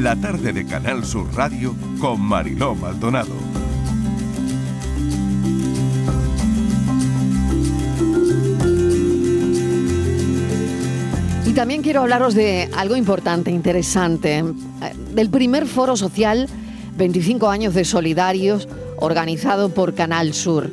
la tarde de Canal Sur Radio con Mariló Maldonado. Y también quiero hablaros de algo importante, interesante, eh, del primer foro social 25 años de Solidarios organizado por Canal Sur.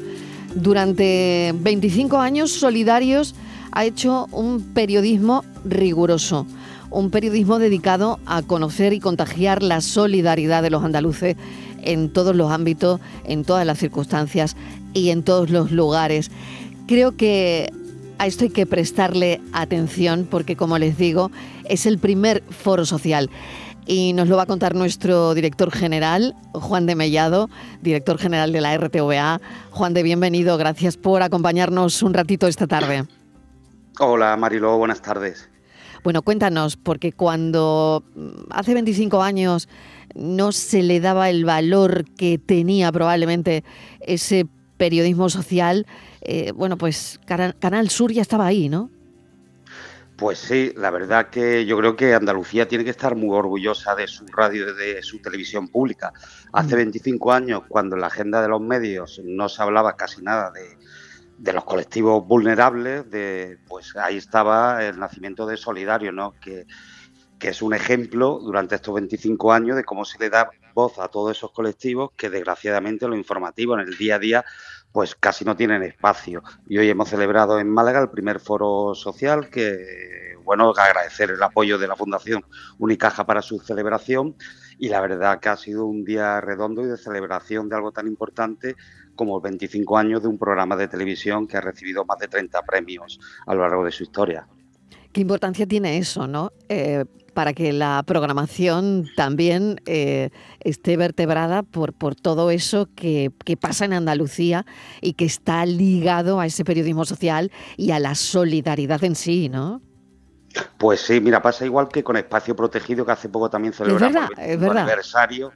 Durante 25 años Solidarios ha hecho un periodismo riguroso, un periodismo dedicado a conocer y contagiar la solidaridad de los andaluces en todos los ámbitos, en todas las circunstancias y en todos los lugares. Creo que a esto hay que prestarle atención porque, como les digo, es el primer foro social. Y nos lo va a contar nuestro director general, Juan de Mellado, director general de la RTVA. Juan de, bienvenido, gracias por acompañarnos un ratito esta tarde. Hola Mariló, buenas tardes. Bueno, cuéntanos, porque cuando mm, hace 25 años no se le daba el valor que tenía probablemente ese periodismo social, eh, bueno, pues Canal Sur ya estaba ahí, ¿no? Pues sí, la verdad que yo creo que Andalucía tiene que estar muy orgullosa de su radio y de su televisión pública. Hace 25 mm. años, cuando en la agenda de los medios no se hablaba casi nada de, de los colectivos vulnerables, de, pues ahí estaba el nacimiento de Solidario, ¿no? que, que es un ejemplo durante estos 25 años de cómo se le da voz a todos esos colectivos que desgraciadamente lo informativo en el día a día pues casi no tienen espacio. Y hoy hemos celebrado en Málaga el primer foro social que, bueno, agradecer el apoyo de la Fundación Unicaja para su celebración y la verdad que ha sido un día redondo y de celebración de algo tan importante como 25 años de un programa de televisión que ha recibido más de 30 premios a lo largo de su historia. ¿Qué importancia tiene eso, no? Eh, para que la programación también eh, esté vertebrada por, por todo eso que, pasa en Andalucía y que está ligado a ese periodismo social y a la solidaridad en sí, ¿no? Pues sí, mira, pasa igual que con Espacio Protegido, que hace poco también celebramos el aniversario,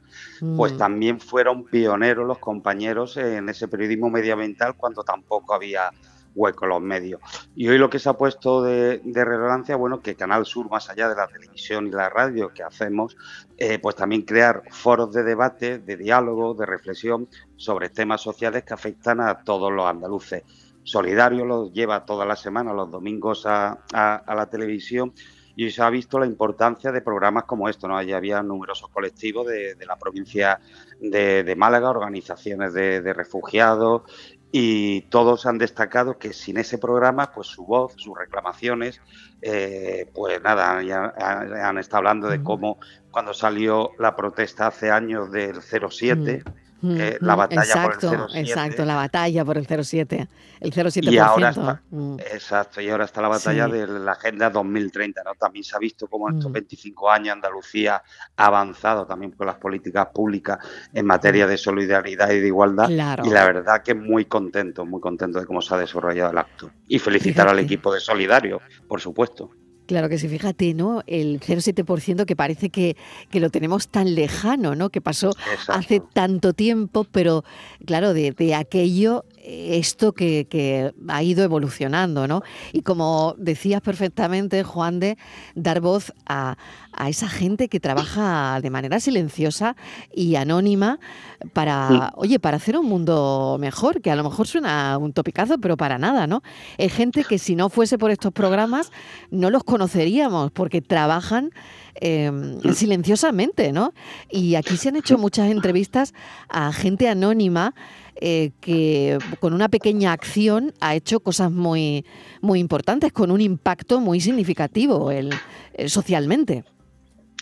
pues mm. también fueron pioneros los compañeros en ese periodismo medioambiental cuando tampoco había hueco los medios. Y hoy lo que se ha puesto de, relevancia, bueno, que Canal Sur, más allá de la televisión y la radio que hacemos, eh, pues también crear foros de debate, de diálogo, de reflexión sobre temas sociales que afectan a todos los andaluces. Solidario lo lleva toda la semana, los domingos a, la televisión y se ha visto la importancia de programas como esto, ¿no? Allí había numerosos colectivos de, la provincia de, Málaga, organizaciones de, refugiados y todos han destacado que sin ese programa, pues su voz, sus reclamaciones, eh, pues nada, ya han estado hablando de cómo cuando salió la protesta hace años del 07, la batalla por el 07. Exacto, la batalla por el 07. El 07%. Y ahora está, mm. Exacto, y ahora está la batalla de la Agenda 2030. ¿no? También se ha visto cómo en estos 25 mm. años Andalucía ha avanzado también con las políticas públicas en materia mm. de solidaridad y de igualdad. Y la verdad que muy contento, muy contento de cómo se ha desarrollado el acto. Y felicitar al equipo de Solidario, por supuesto. Claro que sí, fíjate, ¿no? El 0,7% que parece que, que, lo tenemos tan lejano, ¿no? Que pasó hace tanto tiempo, pero claro, de, de aquello esto que, ha ido evolucionando, ¿no? Y como decías perfectamente, Juan, de dar voz a, esa gente que trabaja de manera silenciosa y anónima para, oye, para hacer un mundo mejor, que a lo mejor suena un topicazo, pero para nada, ¿no? Es gente que si no fuese por estos programas no los conoceríamos, porque trabajan em, silenciosamente, ¿no? Y aquí se han hecho muchas entrevistas a gente anónima eh, que con una pequeña acción ha hecho cosas muy, muy importantes, con un impacto muy significativo el, eh, socialmente.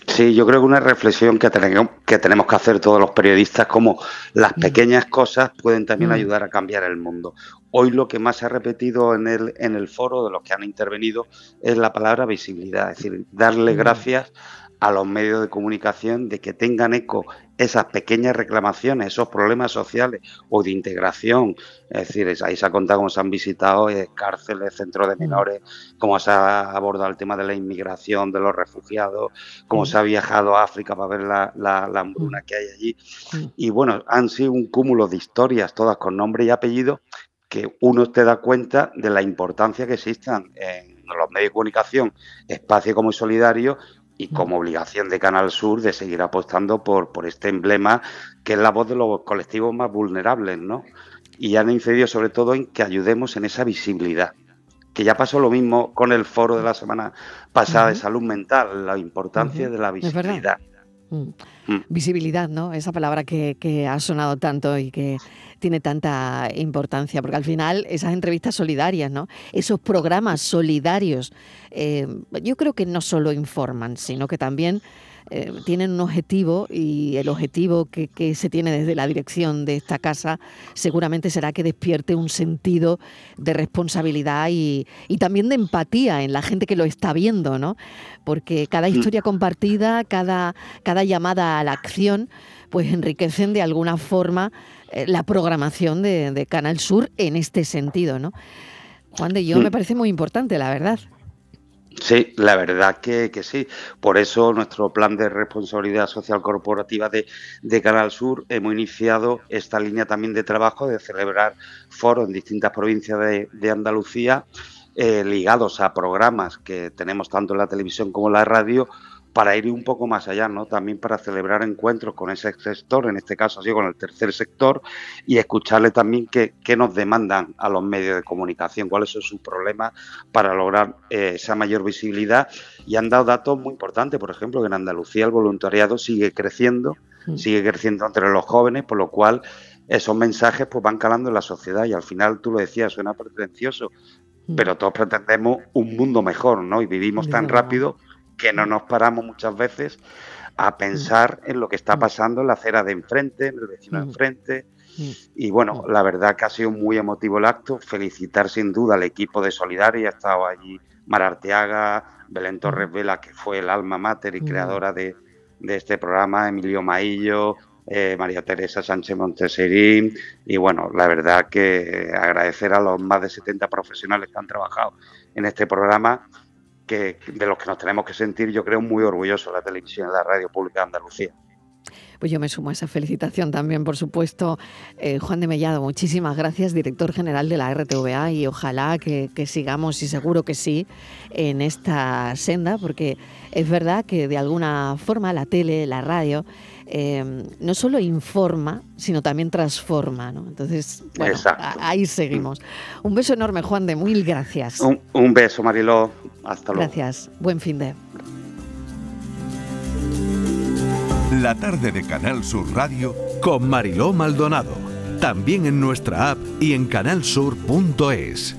Sí, yo creo que una reflexión que tenemos, que tenemos que hacer todos los periodistas, como las mm. pequeñas cosas pueden también mm. ayudar a cambiar el mundo. Hoy lo que más se ha repetido en el, en el foro de los que han intervenido es la palabra visibilidad, es decir, darle mm. gracias a los medios de comunicación de que tengan eco esas pequeñas reclamaciones, esos problemas sociales o de integración. Es decir, ahí se ha contado cómo se han visitado eh, cárceles, centros de mm. menores, cómo se ha abordado el tema de la inmigración, de los refugiados, cómo mm. se ha viajado a África para ver la, la, hambruna mm. que hay allí. Y bueno, han sido un cúmulo de historias, todas con nombre y apellido, que uno te da cuenta de la importancia que existan en los medios de comunicación, espacio como solidario, y como obligación de Canal Sur de seguir apostando por, por este emblema que es la voz de los colectivos más vulnerables, ¿no? Y han incidido sobre todo en que ayudemos en esa visibilidad. Que ya pasó lo mismo con el foro de la semana pasada de salud mental, la importancia de la visibilidad. Mm. Visibilidad, ¿no? Esa palabra que, que, ha sonado tanto y que tiene tanta importancia, porque al final esas entrevistas solidarias, ¿no? Esos programas solidarios, eh, yo creo que no solo informan, sino que también eh, tienen un objetivo y el objetivo que, se tiene desde la dirección de esta casa seguramente será que despierte un sentido de responsabilidad y, también de empatía en la gente que lo está viendo, ¿no? Porque cada mm. historia compartida, cada, cada llamada a la acción, pues enriquecen de alguna forma eh, la programación de, Canal Sur en este sentido, ¿no? Juan de Yo mm. me parece muy importante, la verdad. Sí, la verdad que, que, sí. Por eso nuestro plan de responsabilidad social corporativa de, de, Canal Sur hemos iniciado esta línea también de trabajo de celebrar foros en distintas provincias de, de Andalucía eh, ligados a programas que tenemos tanto en la televisión como en la radio para ir un poco más allá, ¿no? También para celebrar encuentros con ese sector, en este caso así con el tercer sector, y escucharle también qué, nos demandan a los medios de comunicación, cuáles son sus problemas para lograr eh, esa mayor visibilidad. Y han dado datos muy importantes, por ejemplo, que en Andalucía el voluntariado sigue creciendo, mm. sigue creciendo entre los jóvenes, por lo cual esos mensajes pues van calando en la sociedad y al final tú lo decías, suena pretencioso, mm. pero todos pretendemos un mundo mejor, ¿no? Y vivimos tan rápido que no nos paramos muchas veces a pensar en lo que está pasando en la acera de enfrente, en el vecino de enfrente. Y bueno, la verdad que ha sido muy emotivo el acto. Felicitar sin duda al equipo de Solidaria. Ha estado allí Mar Arteaga, Belén Torres Vela, que fue el alma mater y creadora de, este programa, Emilio Maillo, eh, María Teresa Sánchez Monteserín. Y bueno, la verdad que agradecer a los más de 70 profesionales que han trabajado en este programa de los que nos tenemos que sentir, yo creo, muy orgullosos la televisión y la radio pública de Andalucía. Pues yo me sumo a esa felicitación también, por supuesto. Eh, Juan de Mellado, muchísimas gracias, director general de la RTVA, y ojalá que, sigamos, y seguro que sí, en esta senda, porque es verdad que de alguna forma la tele, la radio, eh, no solo informa, sino también transforma. ¿no? Entonces, bueno, ahí seguimos. Un beso enorme, Juan de, mil gracias. Un, un beso, Mariló. Hasta luego. Gracias. Buen fin de. La tarde de Canal Sur Radio con Mariló Maldonado. También en nuestra app y en canalsur.es.